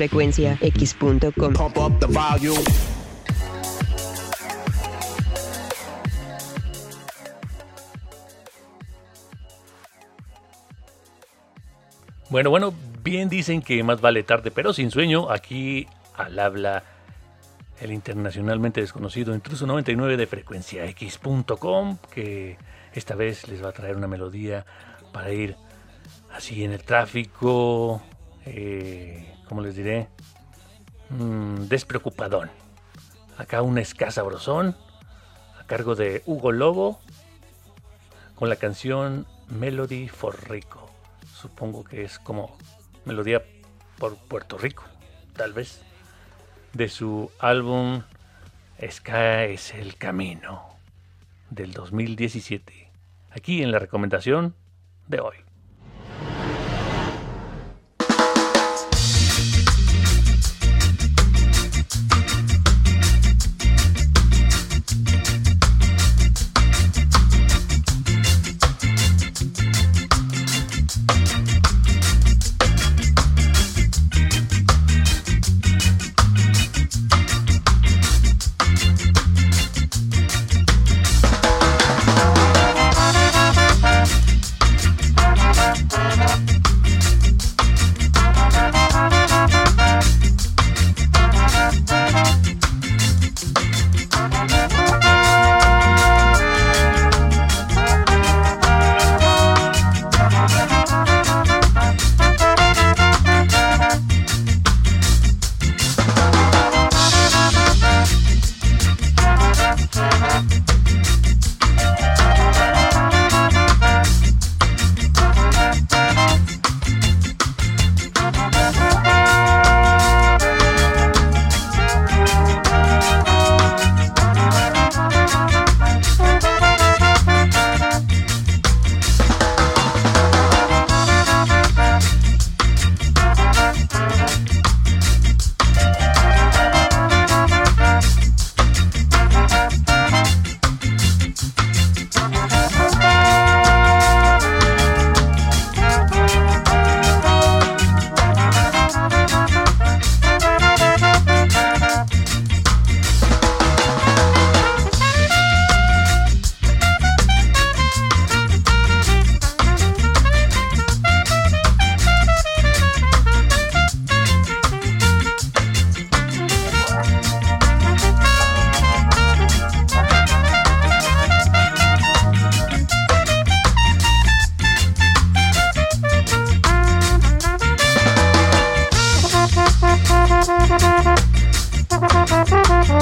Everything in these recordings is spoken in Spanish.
frecuenciax.com. Bueno, bueno, bien dicen que más vale tarde, pero sin sueño. Aquí al habla el internacionalmente desconocido Intruso 99 de frecuenciax.com, que esta vez les va a traer una melodía para ir así en el tráfico, eh, como les diré, mm, despreocupadón. Acá una escasa brozón a cargo de Hugo Lobo con la canción Melody for Rico supongo que es como melodía por Puerto Rico, tal vez, de su álbum Sky es el camino del 2017, aquí en la recomendación de hoy.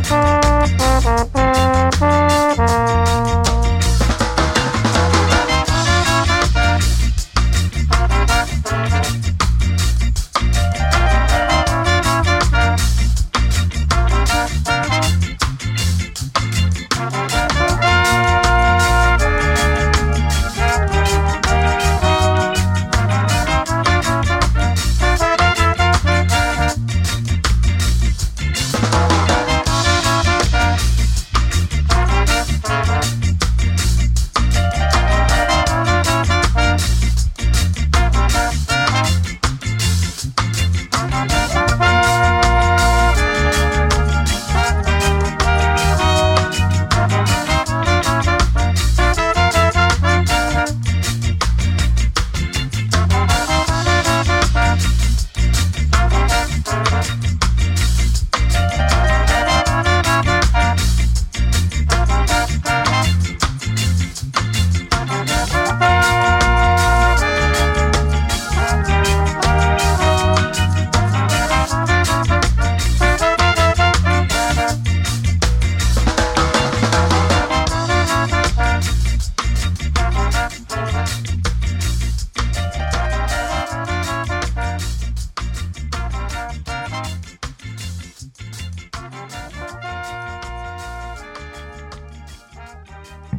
Thank you.